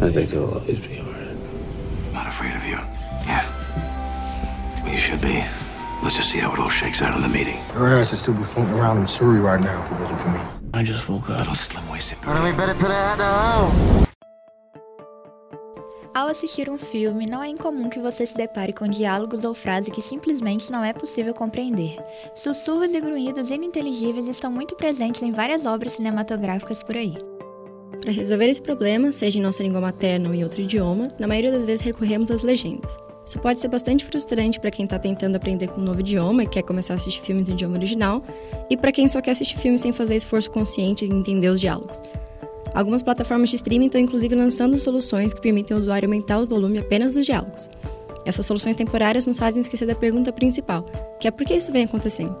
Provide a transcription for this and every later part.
I think it'll always be alright. Not afraid of you. Yeah. Well, you should be. Let's just see how it all shakes out in the meeting. Her ass is still be floating around in Missouri right now if it wasn't for me. I just woke up. Little slim waisted. Ao assistir um filme, não é incomum que você se depare com diálogos ou frases que simplesmente não é possível compreender. Sussurros e grunhidos ininteligíveis estão muito presentes em várias obras cinematográficas por aí. Para resolver esse problema, seja em nossa língua materna ou em outro idioma, na maioria das vezes recorremos às legendas. Isso pode ser bastante frustrante para quem está tentando aprender com um novo idioma e quer começar a assistir filmes no idioma original, e para quem só quer assistir filmes sem fazer esforço consciente em entender os diálogos. Algumas plataformas de streaming estão inclusive lançando soluções que permitem ao usuário aumentar o volume apenas dos diálogos. Essas soluções temporárias nos fazem esquecer da pergunta principal, que é por que isso vem acontecendo?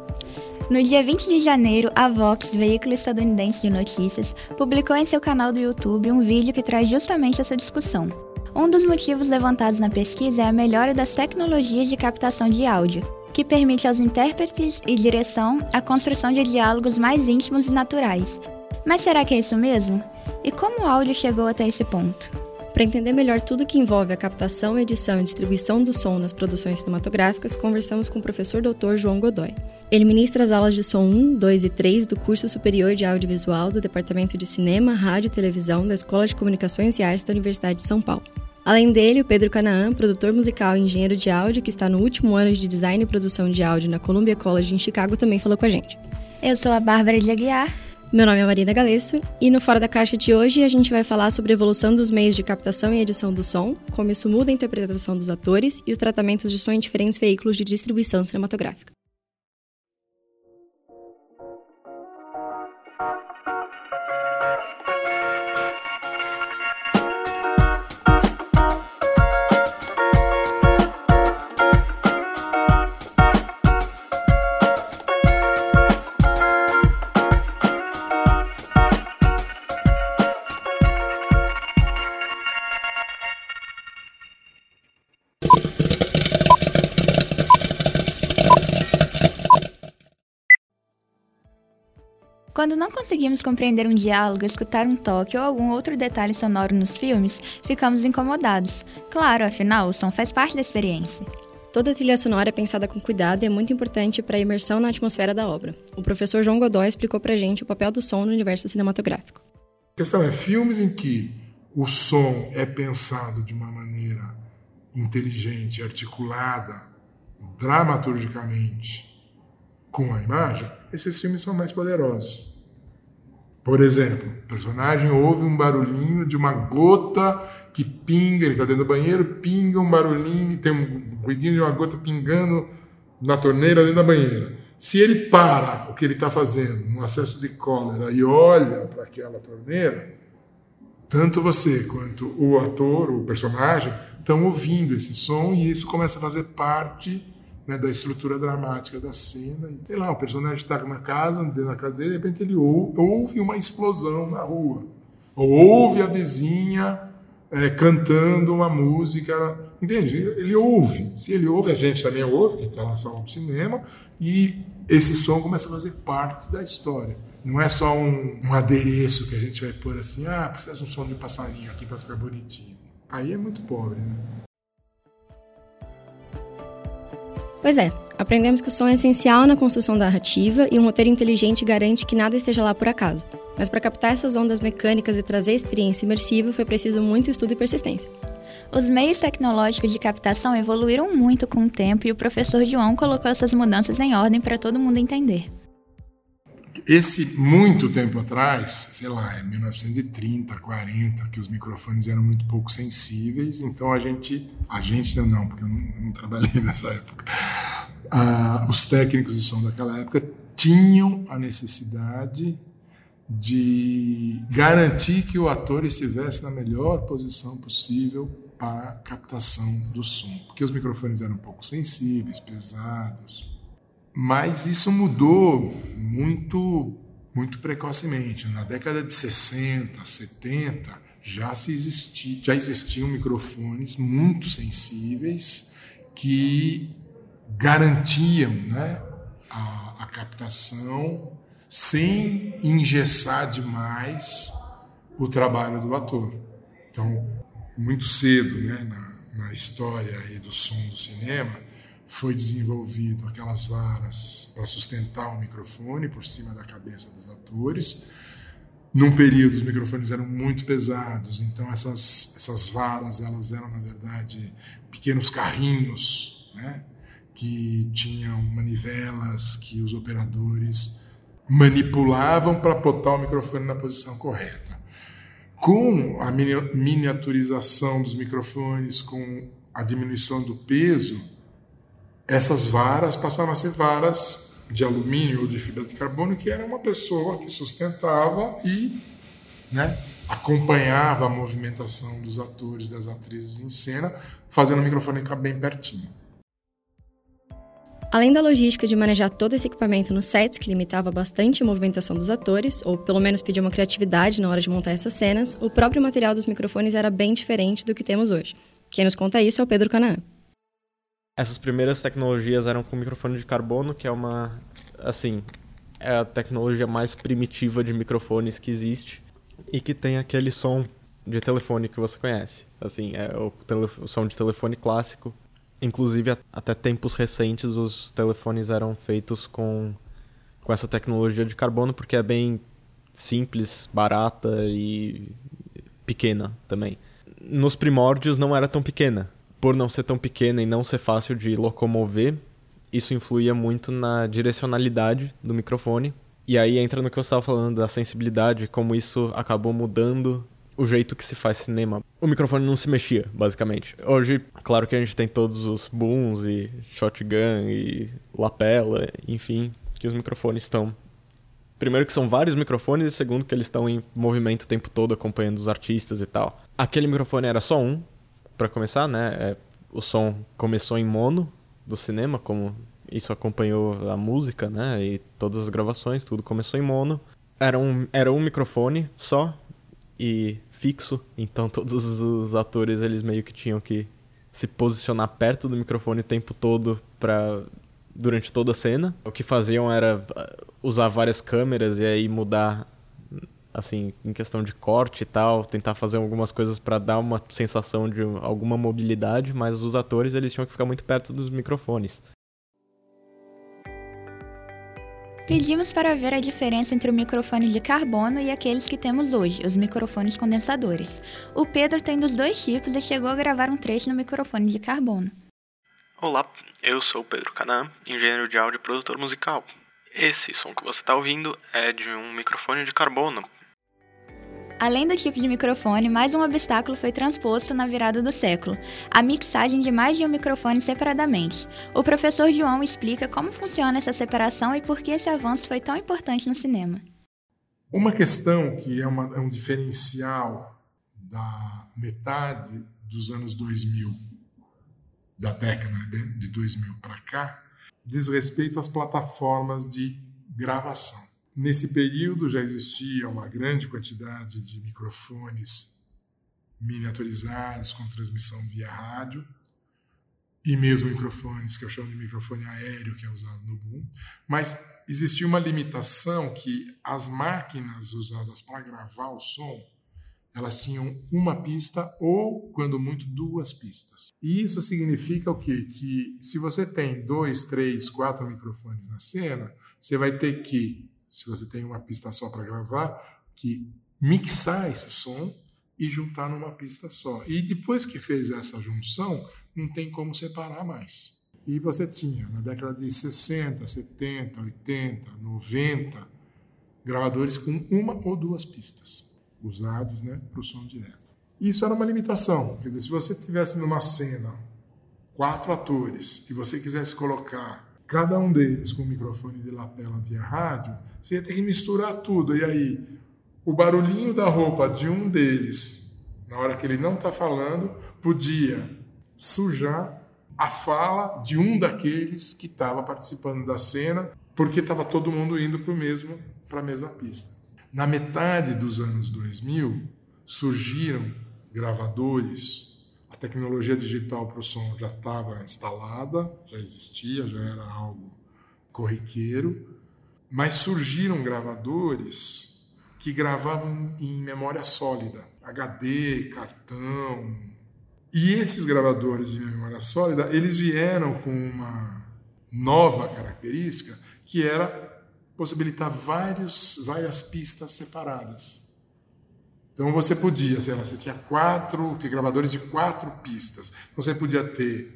No dia 20 de janeiro, a Vox, veículo estadunidense de notícias, publicou em seu canal do YouTube um vídeo que traz justamente essa discussão. Um dos motivos levantados na pesquisa é a melhora das tecnologias de captação de áudio, que permite aos intérpretes e direção a construção de diálogos mais íntimos e naturais. Mas será que é isso mesmo? E como o áudio chegou até esse ponto? Para entender melhor tudo que envolve a captação, edição e distribuição do som nas produções cinematográficas, conversamos com o professor Dr. João Godoy. Ele ministra as aulas de som 1, 2 e 3 do curso superior de audiovisual do Departamento de Cinema, Rádio e Televisão da Escola de Comunicações e Artes da Universidade de São Paulo. Além dele, o Pedro Canaã, produtor musical e engenheiro de áudio, que está no último ano de design e produção de áudio na Columbia College em Chicago, também falou com a gente. Eu sou a Bárbara de Aguiar. Meu nome é Marina Galesso e no Fora da Caixa de hoje a gente vai falar sobre a evolução dos meios de captação e edição do som, como isso muda a interpretação dos atores e os tratamentos de som em diferentes veículos de distribuição cinematográfica. Quando não conseguimos compreender um diálogo, escutar um toque ou algum outro detalhe sonoro nos filmes, ficamos incomodados. Claro, afinal, o som faz parte da experiência. Toda a trilha sonora é pensada com cuidado e é muito importante para a imersão na atmosfera da obra. O professor João Godoy explicou pra gente o papel do som no universo cinematográfico. A questão é filmes em que o som é pensado de uma maneira inteligente, articulada, dramaturgicamente com a imagem, esses filmes são mais poderosos. Por exemplo, o personagem ouve um barulhinho de uma gota que pinga, ele está dentro do banheiro, pinga um barulhinho, tem um ruidinho de uma gota pingando na torneira dentro da banheira. Se ele para o que ele está fazendo, num acesso de cólera, e olha para aquela torneira, tanto você quanto o ator, o personagem, estão ouvindo esse som e isso começa a fazer parte né, da estrutura dramática da cena. E, sei lá, o personagem está na casa, dentro da casa dele, de repente ele ouve uma explosão na rua. Ou ouve a vizinha é, cantando uma música. Entende? Ele ouve. Se ele ouve, a gente também ouve, que está na sala do cinema, e esse som começa a fazer parte da história. Não é só um, um adereço que a gente vai pôr assim, ah, precisa de um som de passarinho aqui para ficar bonitinho. Aí é muito pobre, né? Pois é, aprendemos que o som é essencial na construção da narrativa e um roteiro inteligente garante que nada esteja lá por acaso. Mas para captar essas ondas mecânicas e trazer experiência imersiva foi preciso muito estudo e persistência. Os meios tecnológicos de captação evoluíram muito com o tempo e o professor João colocou essas mudanças em ordem para todo mundo entender. Esse muito tempo atrás, sei lá, é 1930, 40, que os microfones eram muito pouco sensíveis, então a gente, a gente não, porque eu não, não trabalhei nessa época. Ah, os técnicos de som daquela época tinham a necessidade de garantir que o ator estivesse na melhor posição possível para a captação do som, porque os microfones eram um pouco sensíveis, pesados. Mas isso mudou muito muito precocemente. Na década de 60, 70, já, se existi, já existiam microfones muito sensíveis que garantiam né, a, a captação sem engessar demais o trabalho do ator. Então, muito cedo né, na, na história do som do cinema, foi desenvolvido aquelas varas para sustentar o microfone por cima da cabeça dos atores. Num período os microfones eram muito pesados, então essas essas varas elas eram na verdade pequenos carrinhos, né, que tinham manivelas que os operadores manipulavam para botar o microfone na posição correta. Com a miniaturização dos microfones, com a diminuição do peso, essas varas passaram a ser varas de alumínio ou de fibra de carbono, que era uma pessoa que sustentava e né, acompanhava a movimentação dos atores, das atrizes em cena, fazendo o microfone ficar bem pertinho. Além da logística de manejar todo esse equipamento nos sets, que limitava bastante a movimentação dos atores, ou pelo menos pedia uma criatividade na hora de montar essas cenas, o próprio material dos microfones era bem diferente do que temos hoje. Quem nos conta isso é o Pedro Canaã. Essas primeiras tecnologias eram com microfone de carbono, que é uma. Assim. É a tecnologia mais primitiva de microfones que existe. E que tem aquele som de telefone que você conhece. Assim, é o, o som de telefone clássico. Inclusive, até tempos recentes, os telefones eram feitos com, com essa tecnologia de carbono, porque é bem simples, barata e pequena também. Nos primórdios não era tão pequena por não ser tão pequena e não ser fácil de locomover, isso influía muito na direcionalidade do microfone. E aí entra no que eu estava falando da sensibilidade, como isso acabou mudando o jeito que se faz cinema. O microfone não se mexia, basicamente. Hoje, claro que a gente tem todos os booms e shotgun e lapela, enfim, que os microfones estão. Primeiro que são vários microfones e segundo que eles estão em movimento o tempo todo acompanhando os artistas e tal. Aquele microfone era só um, para começar, né? É, o som começou em mono do cinema, como isso acompanhou a música, né? E todas as gravações, tudo começou em mono. Era um, era um microfone só e fixo, então todos os atores eles meio que tinham que se posicionar perto do microfone o tempo todo para durante toda a cena. O que faziam era uh, usar várias câmeras e aí mudar assim, em questão de corte e tal, tentar fazer algumas coisas para dar uma sensação de alguma mobilidade, mas os atores eles tinham que ficar muito perto dos microfones. Pedimos para ver a diferença entre o microfone de carbono e aqueles que temos hoje, os microfones condensadores. O Pedro tem dos dois tipos e chegou a gravar um trecho no microfone de carbono. Olá, eu sou Pedro Canã, engenheiro de áudio e produtor musical. Esse som que você está ouvindo é de um microfone de carbono, Além do tipo de microfone, mais um obstáculo foi transposto na virada do século: a mixagem de mais de um microfone separadamente. O professor João explica como funciona essa separação e por que esse avanço foi tão importante no cinema. Uma questão que é, uma, é um diferencial da metade dos anos 2000, da década de 2000 para cá, diz respeito às plataformas de gravação. Nesse período já existia uma grande quantidade de microfones miniaturizados com transmissão via rádio e mesmo microfones que eu chamo de microfone aéreo que é usado no boom, mas existia uma limitação que as máquinas usadas para gravar o som elas tinham uma pista ou, quando muito, duas pistas. E isso significa o quê? Que se você tem dois, três, quatro microfones na cena, você vai ter que se você tem uma pista só para gravar, que mixar esse som e juntar numa pista só. E depois que fez essa junção, não tem como separar mais. E você tinha, na década de 60, 70, 80, 90, gravadores com uma ou duas pistas, usados né, para o som direto. Isso era uma limitação. Quer dizer, se você tivesse numa cena quatro atores e você quisesse colocar cada um deles com microfone de lapela via rádio, você ia ter que misturar tudo. E aí, o barulhinho da roupa de um deles, na hora que ele não está falando, podia sujar a fala de um daqueles que estava participando da cena, porque estava todo mundo indo para mesmo para a mesma pista. Na metade dos anos 2000 surgiram gravadores a tecnologia digital para o som já estava instalada, já existia, já era algo corriqueiro, mas surgiram gravadores que gravavam em memória sólida, HD, cartão, E esses gravadores de memória sólida, eles vieram com uma nova característica que era possibilitar vários, várias pistas separadas. Então você podia, sei lá, você tinha quatro, tinha gravadores de quatro pistas. Então você podia ter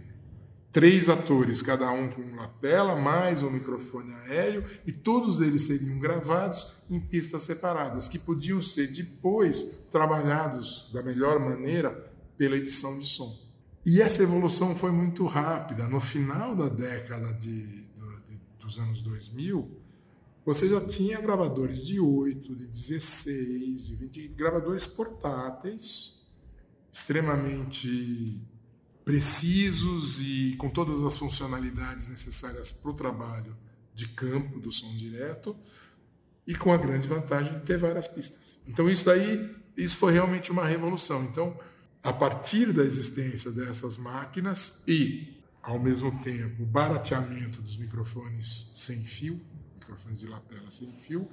três atores, cada um com uma lapela, mais um microfone aéreo, e todos eles seriam gravados em pistas separadas, que podiam ser depois trabalhados da melhor maneira pela edição de som. E essa evolução foi muito rápida. No final da década de, de, dos anos 2000, você já tinha gravadores de 8, de 16, de 20, gravadores portáteis, extremamente precisos e com todas as funcionalidades necessárias para o trabalho de campo do som direto e com a grande vantagem de ter várias pistas. Então isso daí, isso foi realmente uma revolução. Então, a partir da existência dessas máquinas e ao mesmo tempo o barateamento dos microfones sem fio, microfones de lapela sem fio,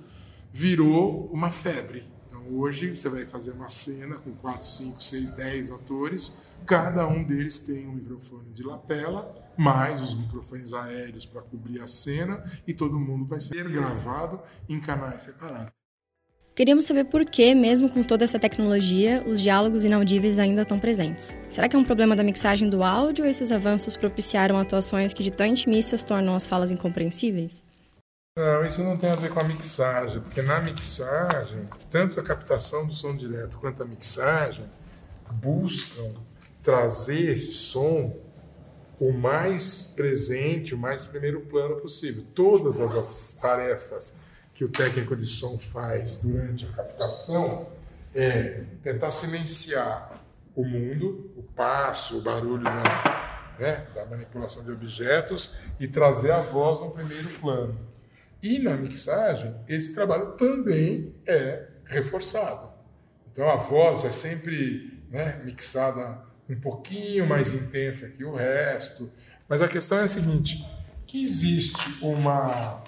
virou uma febre. Então hoje você vai fazer uma cena com 4, 5, 6, 10 atores, cada um deles tem um microfone de lapela, mais os microfones aéreos para cobrir a cena, e todo mundo vai ser gravado em canais separados. Queríamos saber por que, mesmo com toda essa tecnologia, os diálogos inaudíveis ainda estão presentes. Será que é um problema da mixagem do áudio ou esses avanços propiciaram atuações que de tão intimistas tornam as falas incompreensíveis? Não, isso não tem a ver com a mixagem, porque na mixagem, tanto a captação do som direto quanto a mixagem buscam trazer esse som o mais presente, o mais primeiro plano possível. Todas as tarefas que o técnico de som faz durante a captação é tentar silenciar o mundo, o passo, o barulho da, né, da manipulação de objetos e trazer a voz no primeiro plano. E na mixagem, esse trabalho também é reforçado. Então a voz é sempre né, mixada um pouquinho mais intensa que o resto. Mas a questão é a seguinte: que existe uma,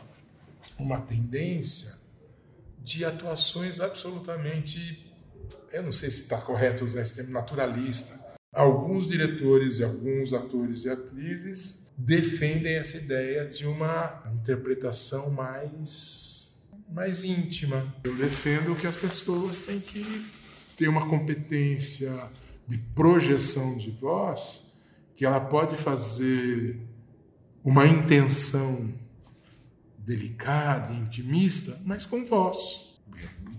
uma tendência de atuações absolutamente, eu não sei se está correto usar esse termo, naturalista. Alguns diretores e alguns atores e atrizes defendem essa ideia de uma interpretação mais, mais íntima. Eu defendo que as pessoas têm que ter uma competência de projeção de voz, que ela pode fazer uma intenção delicada, intimista, mas com voz.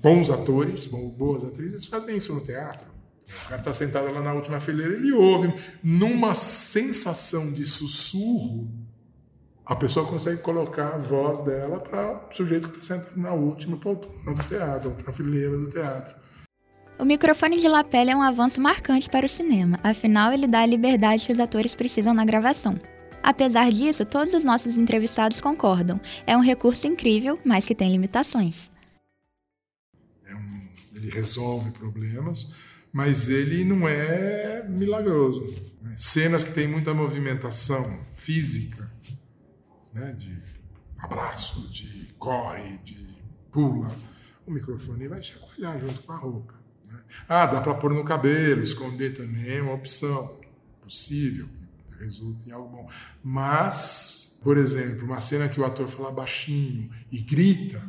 Bons atores, boas atrizes fazem isso no teatro. O cara está sentado lá na última fileira, ele ouve. Numa sensação de sussurro, a pessoa consegue colocar a voz dela para o sujeito que está sentado na última poltrona do teatro, na fileira do teatro. O microfone de lapela é um avanço marcante para o cinema, afinal, ele dá a liberdade que os atores precisam na gravação. Apesar disso, todos os nossos entrevistados concordam. É um recurso incrível, mas que tem limitações. É um, ele resolve problemas, mas ele não é milagroso. Cenas que tem muita movimentação física, né? de abraço, de corre, de pula, o microfone vai chacoalhar junto com a roupa. Né? Ah, dá para pôr no cabelo, esconder também é uma opção possível, que resulta em algo bom. Mas, por exemplo, uma cena que o ator fala baixinho e grita,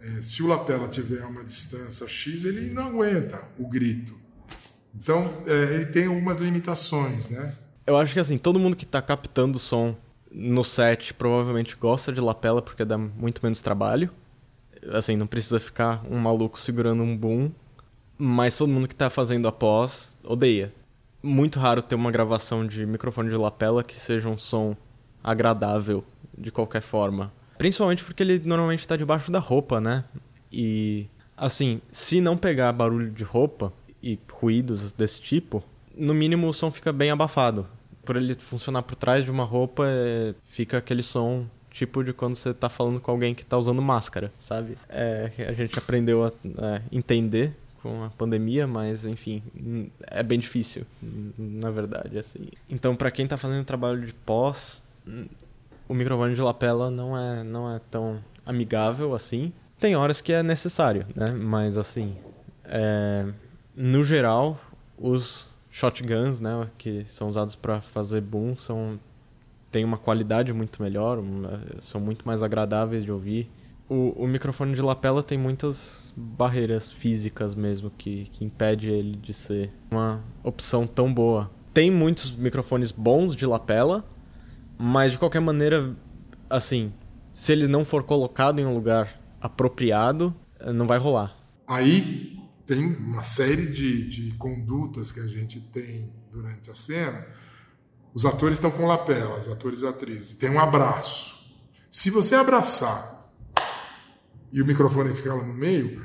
é, se o lapela tiver uma distância X, ele não aguenta o grito. Então, é, ele tem algumas limitações, né? Eu acho que assim, todo mundo que está captando som no set provavelmente gosta de lapela porque dá muito menos trabalho. Assim, não precisa ficar um maluco segurando um boom. Mas todo mundo que está fazendo a pós odeia. Muito raro ter uma gravação de microfone de lapela que seja um som agradável de qualquer forma. Principalmente porque ele normalmente está debaixo da roupa, né? E assim, se não pegar barulho de roupa, e ruídos desse tipo, no mínimo o som fica bem abafado. Por ele funcionar por trás de uma roupa, é, fica aquele som tipo de quando você está falando com alguém que está usando máscara, sabe? É, a gente aprendeu a é, entender com a pandemia, mas enfim, é bem difícil, na verdade, assim. Então, para quem está fazendo trabalho de pós, o microfone de lapela não é não é tão amigável assim. Tem horas que é necessário, né? Mas assim, é, no geral, os shotguns, né, que são usados para fazer boom, são tem uma qualidade muito melhor, são muito mais agradáveis de ouvir. O, o microfone de lapela tem muitas barreiras físicas mesmo que, que impede ele de ser uma opção tão boa. Tem muitos microfones bons de lapela, mas de qualquer maneira, assim, se ele não for colocado em um lugar apropriado, não vai rolar. Aí tem uma série de, de condutas que a gente tem durante a cena. Os atores estão com lapela, os atores e atrizes. Tem um abraço. Se você abraçar e o microfone ficar lá no meio,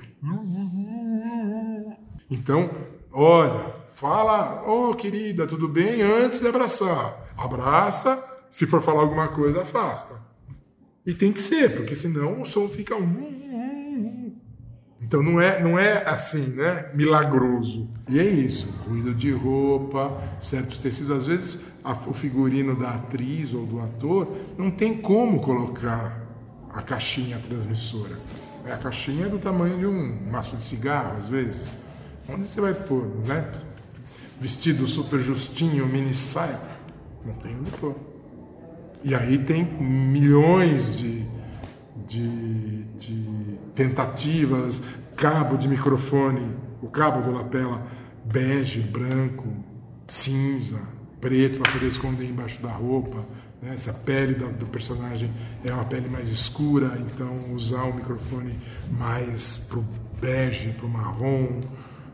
então, olha, fala, ô oh, querida, tudo bem? Antes de abraçar. Abraça, se for falar alguma coisa, afasta. E tem que ser, porque senão o som fica um. Então não é, não é assim, né? Milagroso. E é isso. Ruído de roupa, certos tecidos. Às vezes a, o figurino da atriz ou do ator não tem como colocar a caixinha transmissora. A caixinha é do tamanho de um maço de cigarro, às vezes. Onde você vai pôr, né? Vestido super justinho, mini saia. Não tem onde pôr. E aí tem milhões de, de, de tentativas, cabo de microfone, o cabo do lapela bege, branco, cinza, preto para poder esconder embaixo da roupa. Né? Se a pele do personagem é uma pele mais escura, então usar o microfone mais pro bege, pro marrom.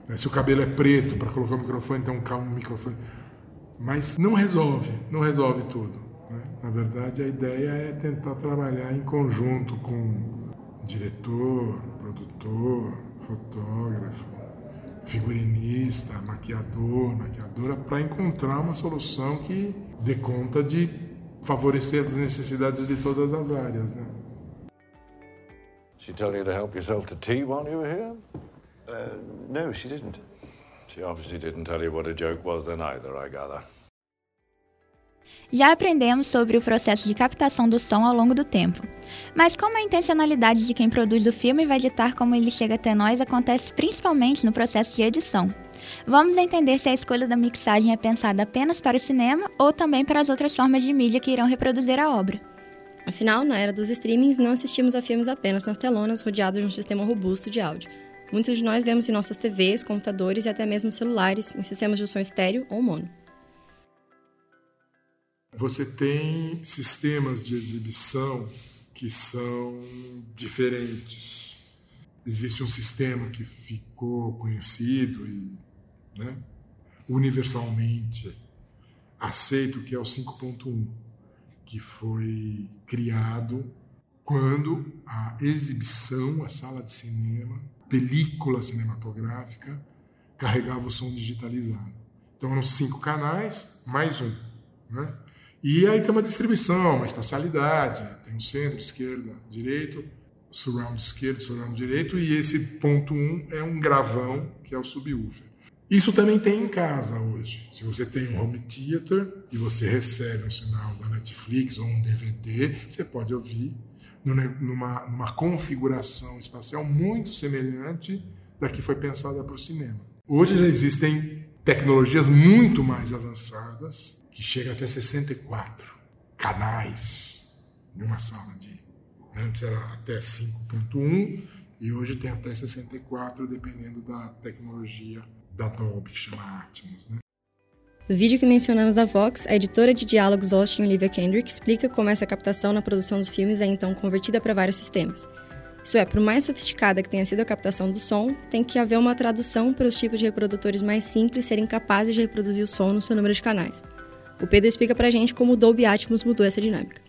Né? Se o cabelo é preto, para colocar o microfone, então um microfone. Mas não resolve, não resolve tudo. Né? Na verdade, a ideia é tentar trabalhar em conjunto com diretor, produtor, fotógrafo, figurinista, maquiador, maquiadora, para encontrar uma solução que dê conta de favorecer as necessidades de todas as áreas, né? She told you to help yourself to tea while you were here? Uh, no, she didn't. She obviously didn't tell you what a joke was then either, I gather. Já aprendemos sobre o processo de captação do som ao longo do tempo. Mas como a intencionalidade de quem produz o filme vai ditar como ele chega até nós acontece principalmente no processo de edição. Vamos entender se a escolha da mixagem é pensada apenas para o cinema ou também para as outras formas de mídia que irão reproduzir a obra. Afinal, na era dos streamings, não assistimos a filmes apenas nas telonas rodeados de um sistema robusto de áudio. Muitos de nós vemos em nossas TVs, computadores e até mesmo celulares, em sistemas de som estéreo ou mono. Você tem sistemas de exibição que são diferentes. Existe um sistema que ficou conhecido e né, universalmente aceito, que é o 5.1, que foi criado quando a exibição, a sala de cinema, película cinematográfica, carregava o som digitalizado. Então eram cinco canais, mais um. Né? E aí tem uma distribuição, uma espacialidade, tem o centro, esquerda, direito, surround esquerdo, surround direito, e esse ponto 1 um é um gravão, que é o subwoofer. Isso também tem em casa hoje. Se você tem um home theater e você recebe um sinal da Netflix ou um DVD, você pode ouvir numa, numa configuração espacial muito semelhante da que foi pensada para o cinema. Hoje já existem tecnologias muito mais avançadas, que chegam até 64 canais em uma sala de. Antes era até 5.1 e hoje tem até 64, dependendo da tecnologia da Dolby, que chama Atmos, né? No vídeo que mencionamos da Vox, a editora de diálogos Austin Olivia Kendrick explica como essa captação na produção dos filmes é então convertida para vários sistemas. Isso é, por mais sofisticada que tenha sido a captação do som, tem que haver uma tradução para os tipos de reprodutores mais simples serem capazes de reproduzir o som no seu número de canais. O Pedro explica pra gente como o Dolby Atmos mudou essa dinâmica.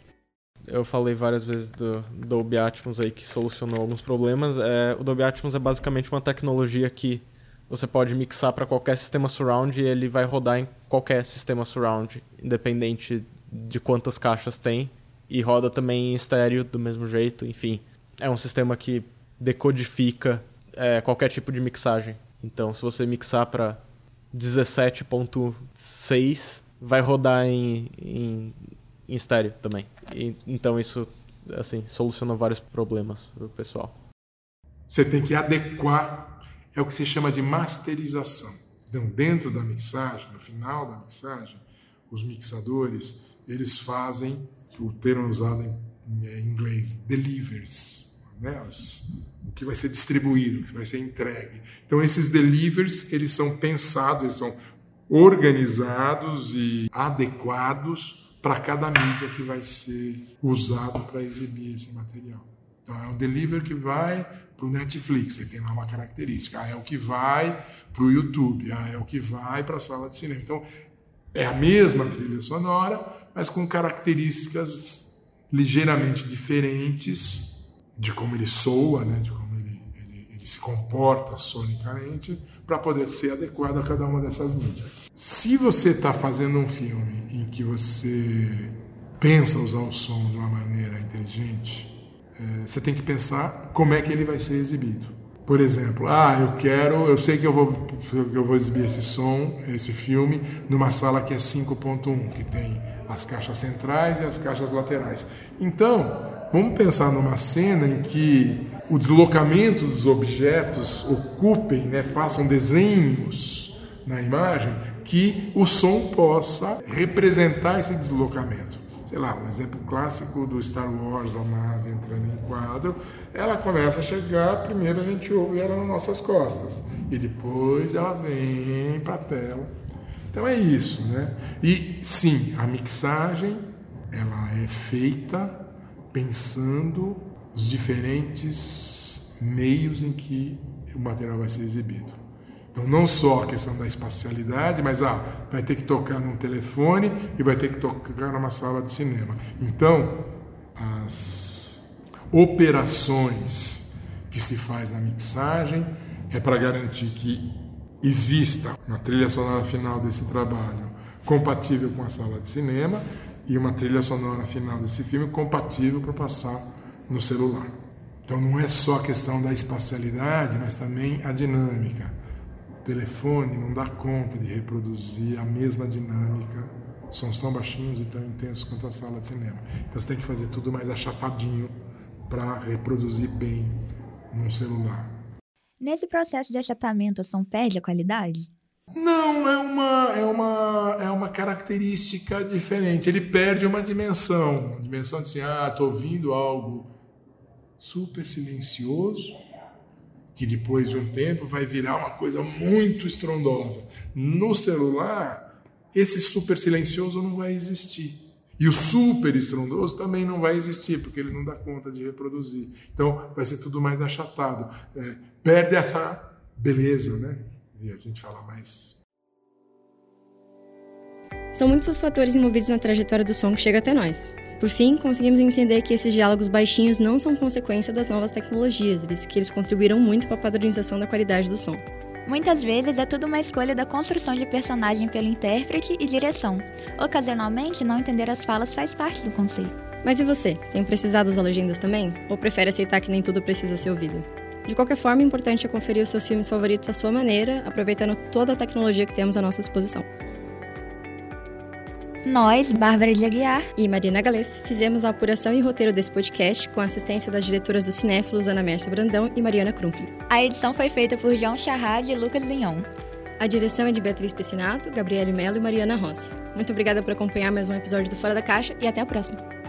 Eu falei várias vezes do Dolby Atmos aí que solucionou alguns problemas. É, o Dolby Atmos é basicamente uma tecnologia que você pode mixar para qualquer sistema surround e ele vai rodar em qualquer sistema surround, independente de quantas caixas tem. E roda também em estéreo do mesmo jeito, enfim. É um sistema que decodifica é, qualquer tipo de mixagem. Então, se você mixar para 17.6, vai rodar em, em, em estéreo também. E, então, isso assim soluciona vários problemas para o pessoal. Você tem que adequar é o que se chama de masterização. Então, dentro da mixagem, no final da mixagem, os mixadores, eles fazem, o termo usado em, inglês, delivers, né? As, o que vai ser distribuído, o que vai ser entregue. Então, esses delivers, eles são pensados, eles são organizados e adequados para cada mídia que vai ser usado para exibir esse material. Então, é o deliver que vai para o Netflix, ele tem lá uma característica. Ah, é o que vai para o YouTube, ah, é o que vai para a sala de cinema. Então, é a mesma trilha sonora, mas com características ligeiramente diferentes de como ele soa, né, de como ele, ele, ele se comporta sonicamente, para poder ser adequado a cada uma dessas mídias. Se você está fazendo um filme em que você pensa usar o som de uma maneira inteligente, é, você tem que pensar como é que ele vai ser exibido. Por exemplo, ah, eu quero, eu sei que eu vou, que eu vou exibir esse som, esse filme, numa sala que é 5.1, que tem as caixas centrais e as caixas laterais. Então, vamos pensar numa cena em que o deslocamento dos objetos ocupem, né, façam desenhos na imagem que o som possa representar esse deslocamento sei lá, um exemplo clássico do Star Wars, da nave entrando em quadro, ela começa a chegar, primeiro a gente ouve ela nas nossas costas, e depois ela vem para a tela. Então é isso, né? E sim, a mixagem, ela é feita pensando os diferentes meios em que o material vai ser exibido. Então, não só a questão da espacialidade, mas ah, vai ter que tocar num telefone e vai ter que tocar numa sala de cinema. Então, as operações que se faz na mixagem é para garantir que exista uma trilha sonora final desse trabalho compatível com a sala de cinema e uma trilha sonora final desse filme compatível para passar no celular. Então não é só a questão da espacialidade, mas também a dinâmica telefone não dá conta de reproduzir a mesma dinâmica, sons tão baixinhos e tão intensos quanto a sala de cinema. Então você tem que fazer tudo mais achatadinho para reproduzir bem num celular. Nesse processo de achatamento, o som perde a qualidade? Não, é uma, é uma, é uma característica diferente. Ele perde uma dimensão. Uma dimensão de assim, ah, estou ouvindo algo super silencioso, que depois de um tempo vai virar uma coisa muito estrondosa. No celular, esse super silencioso não vai existir. E o super estrondoso também não vai existir, porque ele não dá conta de reproduzir. Então, vai ser tudo mais achatado. É, perde essa beleza, né? E a gente fala mais. São muitos os fatores envolvidos na trajetória do som que chega até nós. Por fim, conseguimos entender que esses diálogos baixinhos não são consequência das novas tecnologias, visto que eles contribuíram muito para a padronização da qualidade do som. Muitas vezes é tudo uma escolha da construção de personagem pelo intérprete e direção. Ocasionalmente, não entender as falas faz parte do conceito. Mas e você? Tem precisado das legendas também? Ou prefere aceitar que nem tudo precisa ser ouvido? De qualquer forma, o importante é conferir os seus filmes favoritos à sua maneira, aproveitando toda a tecnologia que temos à nossa disposição. Nós, Bárbara de Aguiar e Marina Galês, fizemos a apuração e roteiro desse podcast com a assistência das diretoras do Cinéfilos Ana Mércia Brandão e Mariana Krumfli. A edição foi feita por João Charrad e Lucas Linhon. A direção é de Beatriz Piscinato, Gabriele Mello e Mariana Rossi. Muito obrigada por acompanhar mais um episódio do Fora da Caixa e até a próxima!